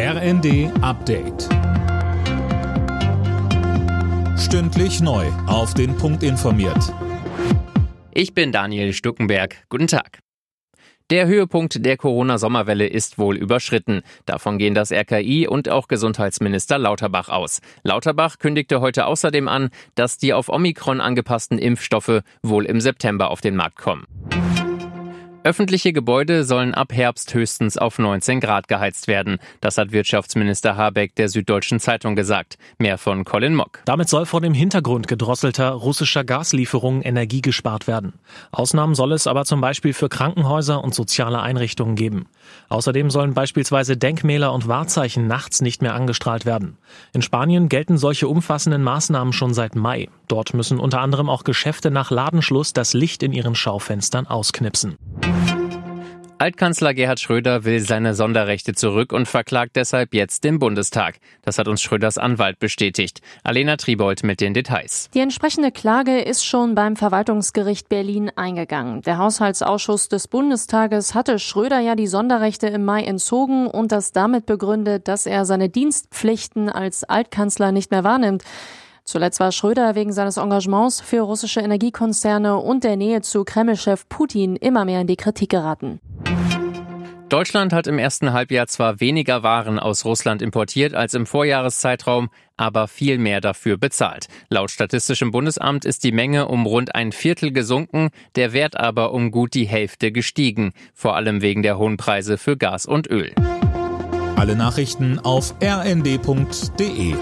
RND Update. Stündlich neu. Auf den Punkt informiert. Ich bin Daniel Stuckenberg. Guten Tag. Der Höhepunkt der Corona-Sommerwelle ist wohl überschritten. Davon gehen das RKI und auch Gesundheitsminister Lauterbach aus. Lauterbach kündigte heute außerdem an, dass die auf Omikron angepassten Impfstoffe wohl im September auf den Markt kommen. Öffentliche Gebäude sollen ab Herbst höchstens auf 19 Grad geheizt werden. Das hat Wirtschaftsminister Habeck der Süddeutschen Zeitung gesagt. Mehr von Colin Mock. Damit soll vor dem Hintergrund gedrosselter russischer Gaslieferungen Energie gespart werden. Ausnahmen soll es aber zum Beispiel für Krankenhäuser und soziale Einrichtungen geben. Außerdem sollen beispielsweise Denkmäler und Wahrzeichen nachts nicht mehr angestrahlt werden. In Spanien gelten solche umfassenden Maßnahmen schon seit Mai. Dort müssen unter anderem auch Geschäfte nach Ladenschluss das Licht in ihren Schaufenstern ausknipsen. Altkanzler Gerhard Schröder will seine Sonderrechte zurück und verklagt deshalb jetzt den Bundestag. Das hat uns Schröders Anwalt bestätigt. Alena Tribold mit den Details. Die entsprechende Klage ist schon beim Verwaltungsgericht Berlin eingegangen. Der Haushaltsausschuss des Bundestages hatte Schröder ja die Sonderrechte im Mai entzogen und das damit begründet, dass er seine Dienstpflichten als Altkanzler nicht mehr wahrnimmt. Zuletzt war Schröder wegen seines Engagements für russische Energiekonzerne und der Nähe zu Kreml-Chef Putin immer mehr in die Kritik geraten. Deutschland hat im ersten Halbjahr zwar weniger Waren aus Russland importiert als im Vorjahreszeitraum, aber viel mehr dafür bezahlt. Laut Statistischem Bundesamt ist die Menge um rund ein Viertel gesunken, der Wert aber um gut die Hälfte gestiegen, vor allem wegen der hohen Preise für Gas und Öl. Alle Nachrichten auf rnd.de